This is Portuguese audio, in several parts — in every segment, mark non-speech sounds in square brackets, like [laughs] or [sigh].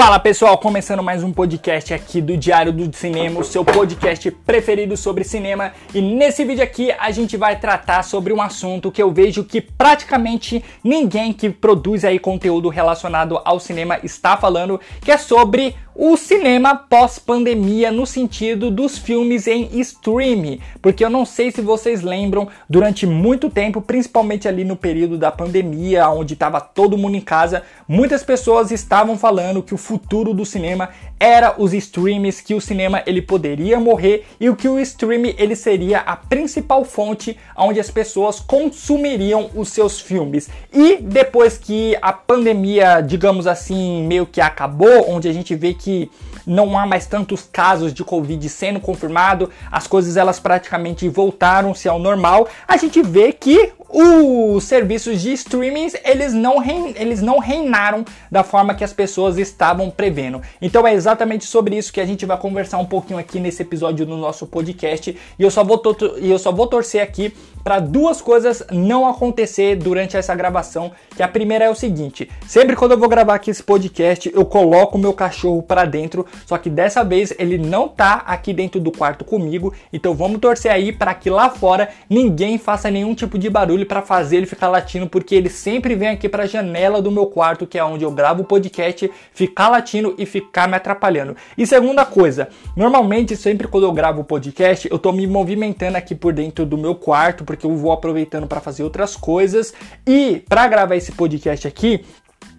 Fala pessoal, começando mais um podcast aqui do Diário do Cinema, o seu podcast preferido sobre cinema. E nesse vídeo aqui a gente vai tratar sobre um assunto que eu vejo que praticamente ninguém que produz aí conteúdo relacionado ao cinema está falando, que é sobre o cinema pós-pandemia no sentido dos filmes em streaming, porque eu não sei se vocês lembram, durante muito tempo, principalmente ali no período da pandemia, onde estava todo mundo em casa, muitas pessoas estavam falando que o futuro do cinema era os streams, que o cinema ele poderia morrer e o que o streaming ele seria a principal fonte onde as pessoas consumiriam os seus filmes. E depois que a pandemia, digamos assim, meio que acabou, onde a gente vê que não há mais tantos casos de Covid sendo confirmado, as coisas elas praticamente voltaram-se ao normal, a gente vê que os serviços de streaming eles não, rein, eles não reinaram da forma que as pessoas estavam prevendo. Então é exatamente sobre isso que a gente vai conversar um pouquinho aqui nesse episódio do nosso podcast. E eu só vou, eu só vou torcer aqui para duas coisas não acontecer durante essa gravação. Que a primeira é o seguinte: sempre quando eu vou gravar aqui esse podcast, eu coloco o meu cachorro para dentro. Só que dessa vez ele não tá aqui dentro do quarto comigo. Então vamos torcer aí para que lá fora ninguém faça nenhum tipo de barulho para fazer ele ficar latindo, porque ele sempre vem aqui para a janela do meu quarto, que é onde eu gravo o podcast, ficar latindo e ficar me atrapalhando. E segunda coisa, normalmente sempre quando eu gravo o podcast, eu tô me movimentando aqui por dentro do meu quarto, porque eu vou aproveitando para fazer outras coisas. E para gravar esse podcast aqui,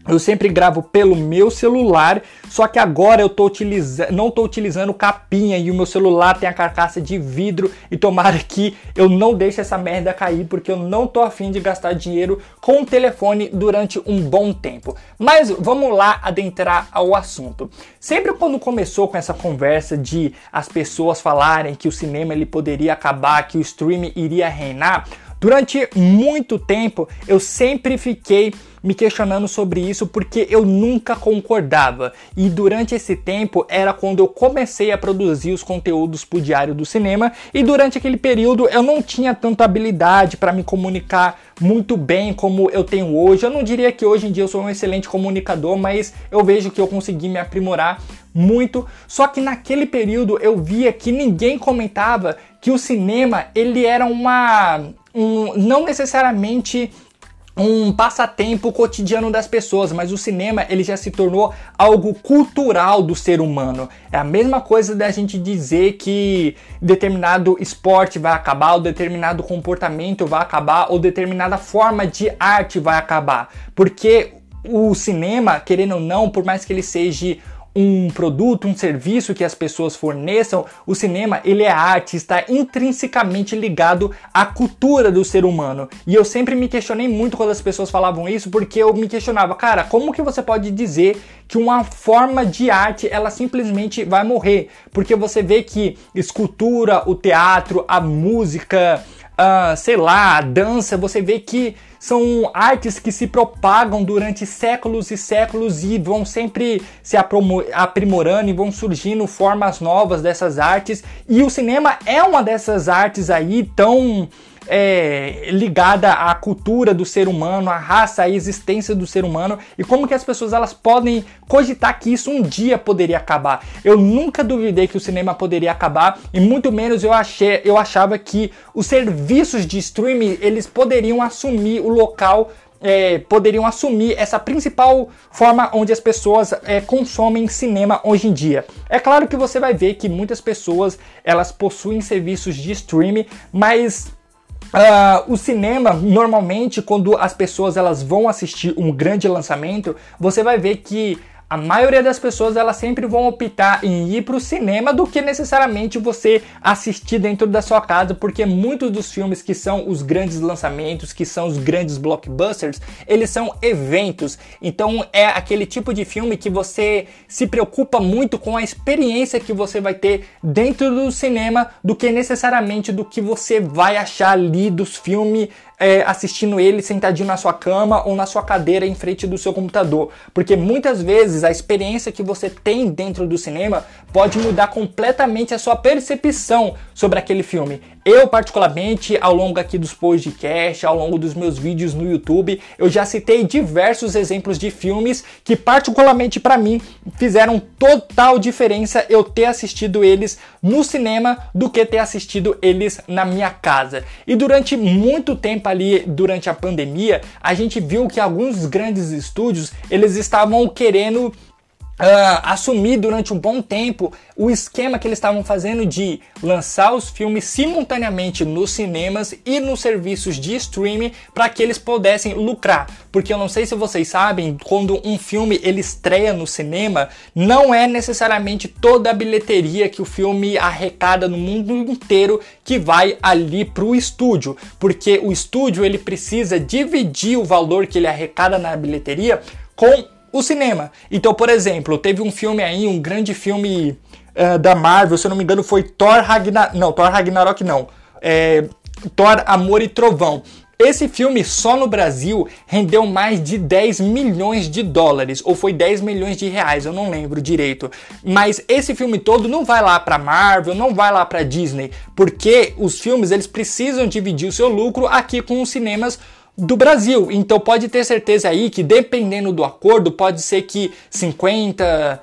eu sempre gravo pelo meu celular, só que agora eu tô utilizando, não estou utilizando capinha e o meu celular tem a carcaça de vidro e tomara [laughs] que eu não deixe essa merda cair porque eu não tô afim de gastar dinheiro com o telefone durante um bom tempo. Mas vamos lá adentrar ao assunto. Sempre quando começou com essa conversa de as pessoas falarem que o cinema ele poderia acabar, que o streaming iria reinar, Durante muito tempo eu sempre fiquei me questionando sobre isso porque eu nunca concordava. E durante esse tempo era quando eu comecei a produzir os conteúdos para o Diário do Cinema e durante aquele período eu não tinha tanta habilidade para me comunicar muito bem como eu tenho hoje. Eu não diria que hoje em dia eu sou um excelente comunicador, mas eu vejo que eu consegui me aprimorar muito. Só que naquele período eu via que ninguém comentava que o cinema ele era uma um, não necessariamente um passatempo cotidiano das pessoas, mas o cinema ele já se tornou algo cultural do ser humano. É a mesma coisa da gente dizer que determinado esporte vai acabar, ou determinado comportamento vai acabar, ou determinada forma de arte vai acabar. Porque o cinema, querendo ou não, por mais que ele seja um produto, um serviço que as pessoas forneçam, o cinema ele é arte, está intrinsecamente ligado à cultura do ser humano. E eu sempre me questionei muito quando as pessoas falavam isso, porque eu me questionava, cara, como que você pode dizer que uma forma de arte ela simplesmente vai morrer? Porque você vê que escultura, o teatro, a música, uh, sei lá, a dança, você vê que são artes que se propagam durante séculos e séculos e vão sempre se aprimorando e vão surgindo formas novas dessas artes. E o cinema é uma dessas artes aí tão é, ligada à cultura do ser humano, à raça, à existência do ser humano e como que as pessoas elas podem cogitar que isso um dia poderia acabar. Eu nunca duvidei que o cinema poderia acabar e muito menos eu achei, eu achava que os serviços de streaming eles poderiam assumir o local é, poderiam assumir essa principal forma onde as pessoas é, consomem cinema hoje em dia. É claro que você vai ver que muitas pessoas elas possuem serviços de streaming, mas Uh, o cinema, normalmente, quando as pessoas elas vão assistir um grande lançamento, você vai ver que a maioria das pessoas elas sempre vão optar em ir para o cinema do que necessariamente você assistir dentro da sua casa, porque muitos dos filmes que são os grandes lançamentos, que são os grandes blockbusters, eles são eventos. Então é aquele tipo de filme que você se preocupa muito com a experiência que você vai ter dentro do cinema do que necessariamente do que você vai achar ali dos filmes é, assistindo ele sentadinho na sua cama ou na sua cadeira em frente do seu computador. Porque muitas vezes a experiência que você tem dentro do cinema pode mudar completamente a sua percepção sobre aquele filme. Eu, particularmente, ao longo aqui dos podcasts, ao longo dos meus vídeos no YouTube, eu já citei diversos exemplos de filmes que, particularmente para mim, fizeram total diferença eu ter assistido eles no cinema do que ter assistido eles na minha casa. E durante muito tempo ali, durante a pandemia, a gente viu que alguns grandes estúdios eles estavam querendo Uh, assumir durante um bom tempo o esquema que eles estavam fazendo de lançar os filmes simultaneamente nos cinemas e nos serviços de streaming para que eles pudessem lucrar. Porque eu não sei se vocês sabem, quando um filme ele estreia no cinema, não é necessariamente toda a bilheteria que o filme arrecada no mundo inteiro que vai ali para o estúdio, porque o estúdio ele precisa dividir o valor que ele arrecada na bilheteria com o cinema. Então, por exemplo, teve um filme aí, um grande filme uh, da Marvel, se eu não me engano, foi Thor Ragnarok. Não, Thor Ragnarok não. É, Thor Amor e Trovão. Esse filme só no Brasil rendeu mais de 10 milhões de dólares, ou foi 10 milhões de reais, eu não lembro direito. Mas esse filme todo não vai lá para Marvel, não vai lá para Disney, porque os filmes eles precisam dividir o seu lucro aqui com os cinemas do Brasil. Então pode ter certeza aí que dependendo do acordo, pode ser que 50,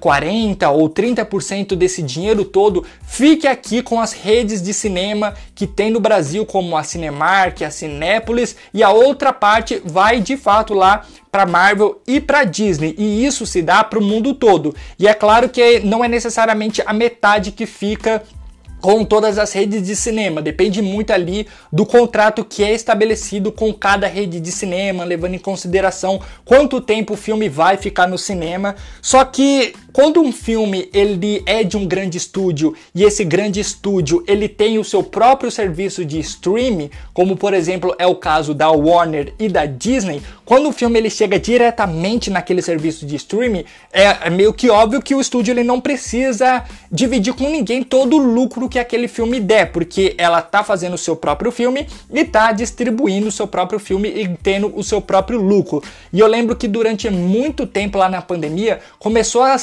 40 eh, ou 30% desse dinheiro todo fique aqui com as redes de cinema que tem no Brasil, como a Cinemark, a Cinépolis, e a outra parte vai de fato lá para Marvel e para Disney. E isso se dá para o mundo todo. E é claro que não é necessariamente a metade que fica com todas as redes de cinema. Depende muito ali do contrato que é estabelecido com cada rede de cinema, levando em consideração quanto tempo o filme vai ficar no cinema. Só que quando um filme ele é de um grande estúdio e esse grande estúdio ele tem o seu próprio serviço de streaming, como por exemplo é o caso da Warner e da Disney, quando o filme ele chega diretamente naquele serviço de streaming, é, é meio que óbvio que o estúdio ele não precisa dividir com ninguém todo o lucro que aquele filme der, porque ela tá fazendo o seu próprio filme e tá distribuindo o seu próprio filme e tendo o seu próprio lucro. E eu lembro que durante muito tempo lá na pandemia começou a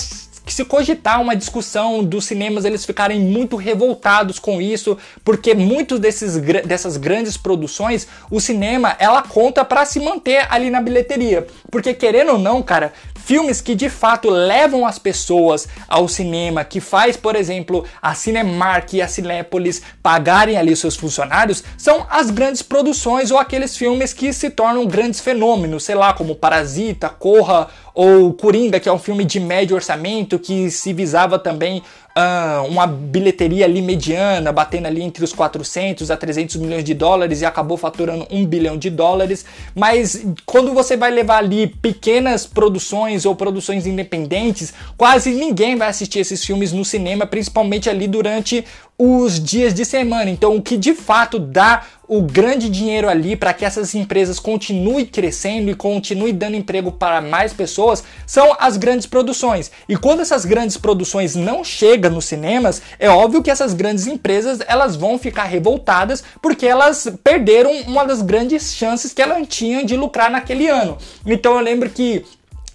que se cogitar uma discussão dos cinemas eles ficarem muito revoltados com isso, porque muitos desses dessas grandes produções, o cinema ela conta para se manter ali na bilheteria, porque querendo ou não, cara, filmes que de fato levam as pessoas ao cinema, que faz, por exemplo, a Cinemark e a Cinépolis pagarem ali seus funcionários, são as grandes produções ou aqueles filmes que se tornam grandes fenômenos, sei lá, como Parasita, Corra ou Coringa, que é um filme de médio orçamento que se visava também uh, uma bilheteria ali mediana, batendo ali entre os 400 a 300 milhões de dólares e acabou faturando um bilhão de dólares. Mas quando você vai levar ali pequenas produções ou produções independentes, quase ninguém vai assistir esses filmes no cinema, principalmente ali durante os dias de semana. Então, o que de fato dá o grande dinheiro ali para que essas empresas continuem crescendo e continuem dando emprego para mais pessoas são as grandes produções. E quando essas grandes produções não chegam nos cinemas, é óbvio que essas grandes empresas elas vão ficar revoltadas porque elas perderam uma das grandes chances que elas tinham de lucrar naquele ano. Então eu lembro que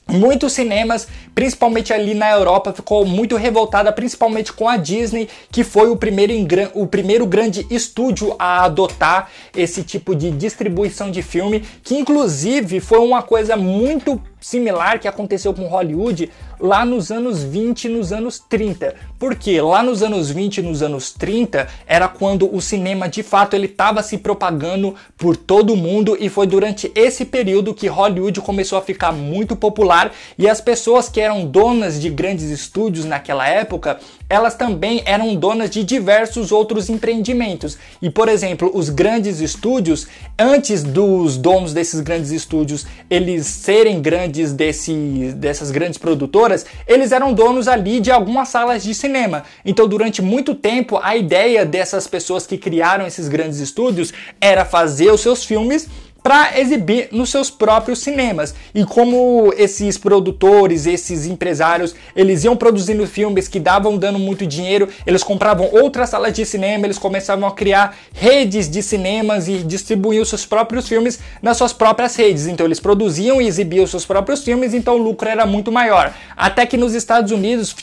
Muitos cinemas, principalmente ali na Europa, ficou muito revoltada, principalmente com a Disney, que foi o primeiro, o primeiro grande estúdio a adotar esse tipo de distribuição de filme, que inclusive foi uma coisa muito similar que aconteceu com Hollywood lá nos anos 20 e nos anos 30. Porque lá nos anos 20 e nos anos 30 era quando o cinema de fato ele estava se propagando por todo o mundo e foi durante esse período que Hollywood começou a ficar muito popular e as pessoas que eram donas de grandes estúdios naquela época, elas também eram donas de diversos outros empreendimentos. E por exemplo, os grandes estúdios, antes dos donos desses grandes estúdios eles serem grandes desse, dessas grandes produtoras, eles eram donos ali de algumas salas de cinema. Então, durante muito tempo, a ideia dessas pessoas que criaram esses grandes estúdios era fazer os seus filmes para exibir nos seus próprios cinemas. E como esses produtores, esses empresários, eles iam produzindo filmes que davam dando muito dinheiro, eles compravam outras salas de cinema, eles começavam a criar redes de cinemas e distribuíam seus próprios filmes nas suas próprias redes. Então eles produziam e exibiam seus próprios filmes, então o lucro era muito maior. Até que nos Estados Unidos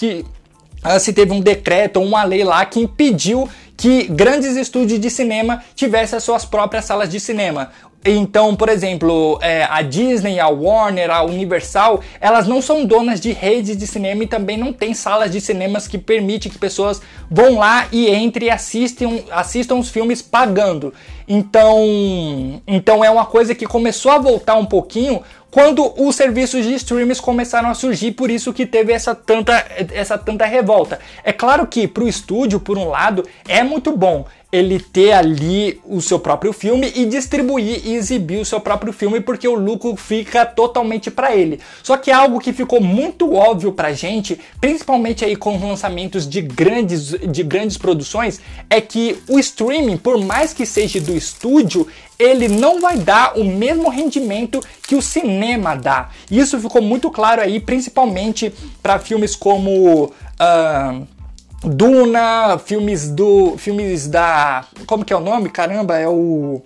ah, se teve um decreto ou uma lei lá que impediu que grandes estúdios de cinema tivessem as suas próprias salas de cinema. Então, por exemplo, é, a Disney, a Warner, a Universal, elas não são donas de redes de cinema e também não tem salas de cinemas que permitem que pessoas vão lá e entrem e assistam, assistam os filmes pagando. Então, então é uma coisa que começou a voltar um pouquinho quando os serviços de streams começaram a surgir, por isso que teve essa tanta, essa tanta revolta. É claro que para o estúdio, por um lado, é muito bom ele ter ali o seu próprio filme e distribuir e exibir o seu próprio filme porque o lucro fica totalmente para ele. Só que algo que ficou muito óbvio pra gente, principalmente aí com os lançamentos de grandes de grandes produções, é que o streaming, por mais que seja do estúdio, ele não vai dar o mesmo rendimento que o cinema dá. Isso ficou muito claro aí, principalmente para filmes como uh, Duna, filmes do. filmes da. Como que é o nome? Caramba, é o.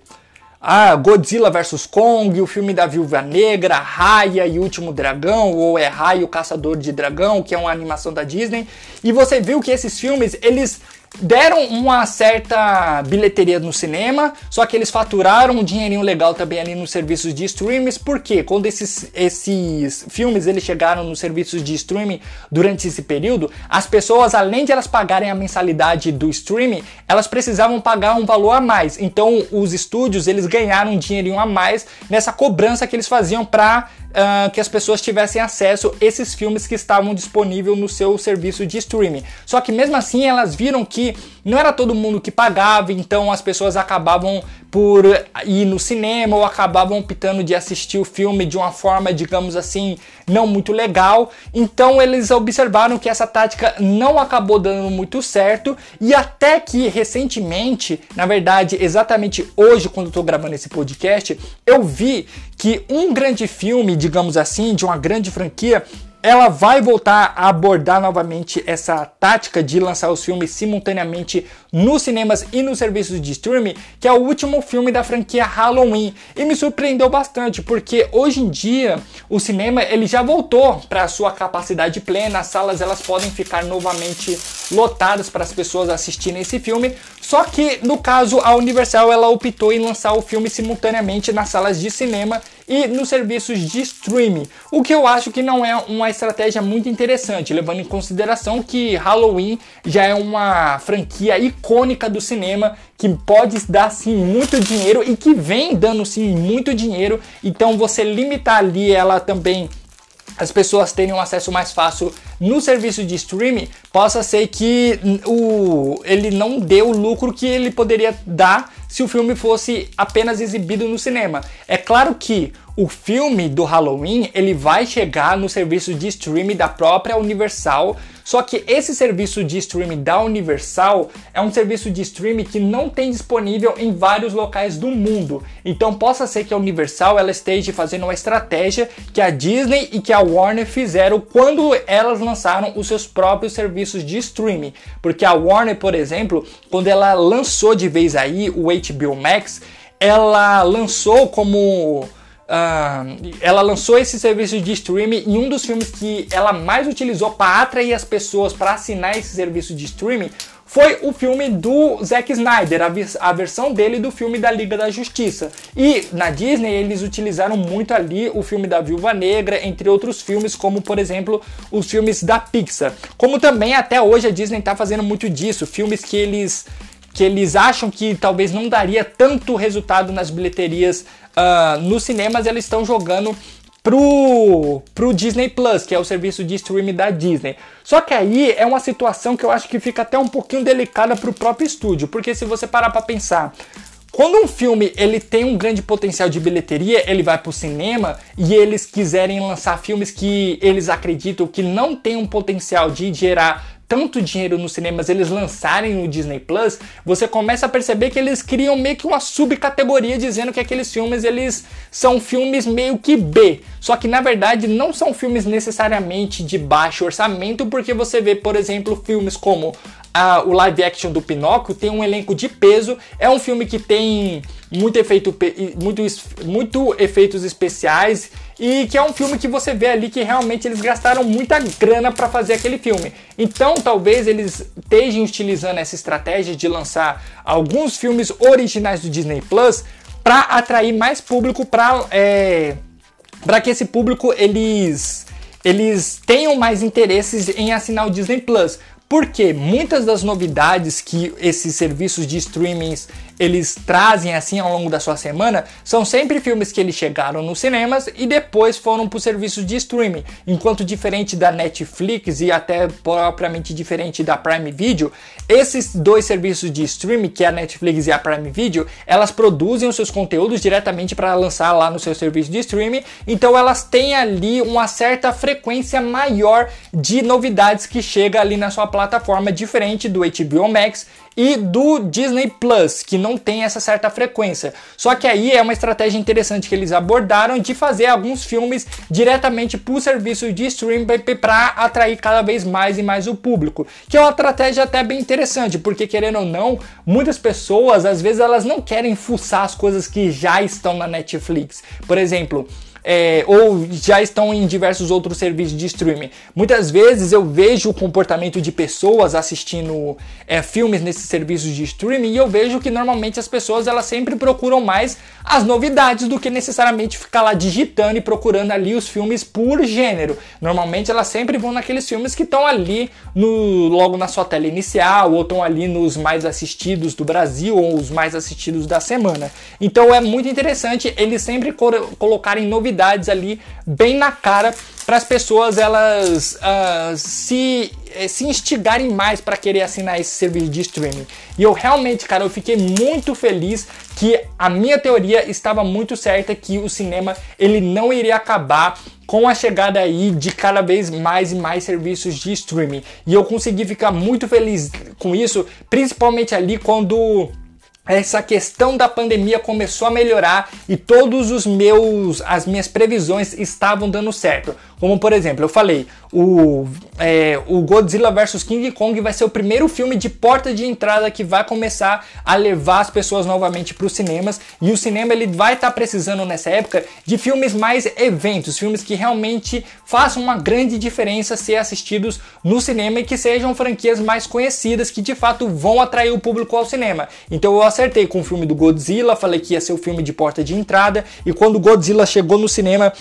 Ah, Godzilla vs Kong, o filme da Viúva Negra, Raya e Último Dragão, ou é Raya o Caçador de Dragão, que é uma animação da Disney. E você viu que esses filmes, eles deram uma certa bilheteria no cinema, só que eles faturaram um dinheirinho legal também ali nos serviços de streams, porque quando esses, esses filmes eles chegaram nos serviços de streaming durante esse período, as pessoas, além de elas pagarem a mensalidade do streaming, elas precisavam pagar um valor a mais. Então os estúdios eles ganharam um dinheirinho a mais nessa cobrança que eles faziam para uh, que as pessoas tivessem acesso a esses filmes que estavam disponíveis no seu serviço de streaming. Só que mesmo assim elas viram que não era todo mundo que pagava, então as pessoas acabavam por ir no cinema ou acabavam optando de assistir o filme de uma forma, digamos assim, não muito legal. Então eles observaram que essa tática não acabou dando muito certo e até que recentemente, na verdade, exatamente hoje quando eu estou gravando esse podcast, eu vi que um grande filme, digamos assim, de uma grande franquia ela vai voltar a abordar novamente essa tática de lançar os filmes simultaneamente nos cinemas e nos serviços de streaming, que é o último filme da franquia Halloween. E me surpreendeu bastante, porque hoje em dia o cinema ele já voltou para a sua capacidade plena, as salas elas podem ficar novamente lotadas para as pessoas assistirem esse filme. Só que no caso a Universal ela optou em lançar o filme simultaneamente nas salas de cinema e nos serviços de streaming, o que eu acho que não é uma estratégia muito interessante, levando em consideração que Halloween já é uma franquia icônica do cinema que pode dar sim muito dinheiro e que vem dando sim muito dinheiro, então você limitar ali ela também as pessoas terem um acesso mais fácil no serviço de streaming, possa ser que o, ele não dê o lucro que ele poderia dar se o filme fosse apenas exibido no cinema. É claro que o filme do Halloween ele vai chegar no serviço de streaming da própria Universal só que esse serviço de streaming da Universal é um serviço de streaming que não tem disponível em vários locais do mundo. Então possa ser que a Universal ela esteja fazendo uma estratégia que a Disney e que a Warner fizeram quando elas lançaram os seus próprios serviços de streaming. Porque a Warner, por exemplo, quando ela lançou de vez aí o HBO Max, ela lançou como Uh, ela lançou esse serviço de streaming e um dos filmes que ela mais utilizou para atrair as pessoas para assinar esse serviço de streaming foi o filme do Zack Snyder, a, a, versão dele do filme da Liga da Justiça. E na Disney eles utilizaram muito ali o filme da Viúva Negra, entre outros filmes, como por exemplo os filmes da Pixar. Como também até hoje a Disney está fazendo muito disso, filmes que eles que eles acham que talvez não daria tanto resultado nas bilheterias uh, nos cinemas, eles estão jogando pro, pro Disney Plus, que é o serviço de streaming da Disney. Só que aí é uma situação que eu acho que fica até um pouquinho delicada pro próprio estúdio, porque se você parar para pensar, quando um filme ele tem um grande potencial de bilheteria, ele vai para o cinema e eles quiserem lançar filmes que eles acreditam que não tem um potencial de gerar tanto dinheiro nos cinemas eles lançarem no Disney Plus, você começa a perceber que eles criam meio que uma subcategoria dizendo que aqueles filmes eles são filmes meio que B. Só que na verdade não são filmes necessariamente de baixo orçamento, porque você vê, por exemplo, filmes como a, o live action do Pinóquio tem um elenco de peso. É um filme que tem muito, efeito, muito, muito efeitos especiais e que é um filme que você vê ali que realmente eles gastaram muita grana para fazer aquele filme. Então, talvez eles estejam utilizando essa estratégia de lançar alguns filmes originais do Disney Plus para atrair mais público para é, para que esse público eles eles tenham mais interesses em assinar o Disney Plus. Porque muitas das novidades que esses serviços de streamings eles trazem assim ao longo da sua semana são sempre filmes que eles chegaram nos cinemas e depois foram para os serviços de streaming. Enquanto diferente da Netflix e até propriamente diferente da Prime Video, esses dois serviços de streaming, que é a Netflix e a Prime Video, elas produzem os seus conteúdos diretamente para lançar lá no seu serviço de streaming, então elas têm ali uma certa frequência maior de novidades que chega ali na sua plataforma, diferente do HBO Max e do Disney Plus, que não tem essa certa frequência. Só que aí é uma estratégia interessante que eles abordaram de fazer alguns filmes diretamente para o serviço de streaming para atrair cada vez mais e mais o público, que é uma estratégia até bem interessante, porque querendo ou não, muitas pessoas às vezes elas não querem fuçar as coisas que já estão na Netflix. Por exemplo, é, ou já estão em diversos outros serviços de streaming. Muitas vezes eu vejo o comportamento de pessoas assistindo é, filmes nesses serviços de streaming e eu vejo que normalmente as pessoas elas sempre procuram mais as novidades do que necessariamente ficar lá digitando e procurando ali os filmes por gênero. Normalmente elas sempre vão naqueles filmes que estão ali no, logo na sua tela inicial ou estão ali nos mais assistidos do Brasil ou os mais assistidos da semana. Então é muito interessante eles sempre colocarem novidades novidades ali bem na cara para as pessoas elas uh, se eh, se instigarem mais para querer assinar esse serviço de streaming. E eu realmente, cara, eu fiquei muito feliz que a minha teoria estava muito certa que o cinema ele não iria acabar com a chegada aí de cada vez mais e mais serviços de streaming. E eu consegui ficar muito feliz com isso, principalmente ali quando essa questão da pandemia começou a melhorar e todos os meus as minhas previsões estavam dando certo. Como por exemplo, eu falei, o, é, o Godzilla vs King Kong vai ser o primeiro filme de porta de entrada que vai começar a levar as pessoas novamente para os cinemas e o cinema ele vai estar tá precisando nessa época de filmes mais eventos, filmes que realmente façam uma grande diferença ser assistidos no cinema e que sejam franquias mais conhecidas que de fato vão atrair o público ao cinema. Então eu acertei com o filme do Godzilla, falei que ia ser o filme de porta de entrada e quando o Godzilla chegou no cinema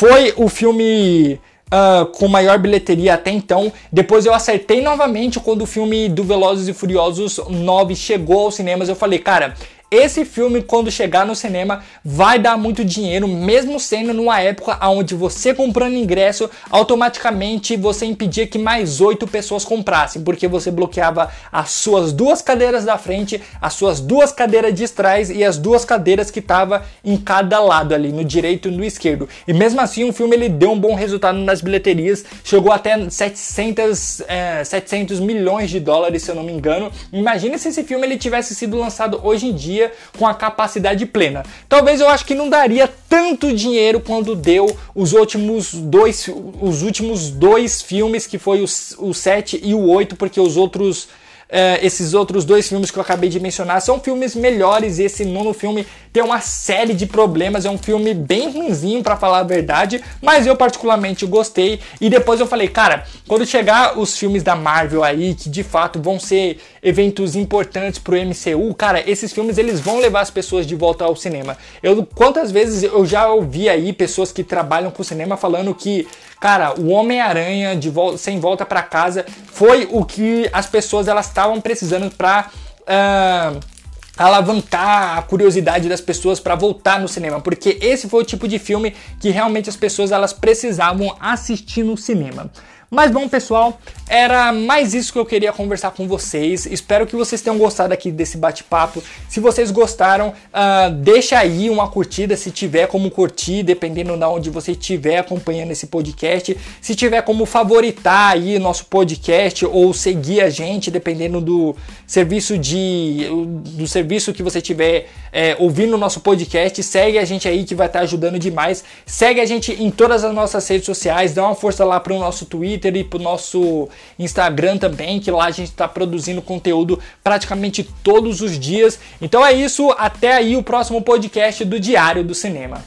foi o filme uh, com maior bilheteria até então. Depois eu acertei novamente quando o filme do Velozes e Furiosos 9 chegou aos cinemas. Eu falei, cara, esse filme, quando chegar no cinema, vai dar muito dinheiro, mesmo sendo numa época onde você comprando ingresso, automaticamente você impedia que mais oito pessoas comprassem, porque você bloqueava as suas duas cadeiras da frente, as suas duas cadeiras de trás e as duas cadeiras que estavam em cada lado ali, no direito e no esquerdo. E mesmo assim, o filme ele deu um bom resultado nas bilheterias, chegou até 700, é, 700 milhões de dólares, se eu não me engano. Imagina se esse filme ele tivesse sido lançado hoje em dia com a capacidade plena. Talvez eu acho que não daria tanto dinheiro quando deu os últimos dois, os últimos dois filmes, que foi o, o 7 e o 8, porque os outros Uh, esses outros dois filmes que eu acabei de mencionar são filmes melhores. Esse nono filme tem uma série de problemas. É um filme bem ruimzinho, para falar a verdade, mas eu particularmente gostei. E depois eu falei, cara, quando chegar os filmes da Marvel aí, que de fato vão ser eventos importantes pro MCU, cara, esses filmes eles vão levar as pessoas de volta ao cinema. Eu quantas vezes eu já ouvi aí pessoas que trabalham com cinema falando que Cara, o Homem-Aranha de volta, sem volta para casa foi o que as pessoas elas estavam precisando para uh, alavancar a curiosidade das pessoas para voltar no cinema, porque esse foi o tipo de filme que realmente as pessoas elas precisavam assistir no cinema. Mas bom, pessoal, era mais isso que eu queria conversar com vocês. Espero que vocês tenham gostado aqui desse bate-papo. Se vocês gostaram, uh, deixa aí uma curtida se tiver como curtir, dependendo de onde você estiver acompanhando esse podcast. Se tiver como favoritar aí nosso podcast ou seguir a gente, dependendo do serviço de do serviço que você estiver é, ouvindo o nosso podcast, segue a gente aí que vai estar ajudando demais. Segue a gente em todas as nossas redes sociais, dá uma força lá para o nosso Twitter e para o nosso Instagram também, que lá a gente está produzindo conteúdo praticamente todos os dias. Então é isso, até aí o próximo podcast do Diário do Cinema.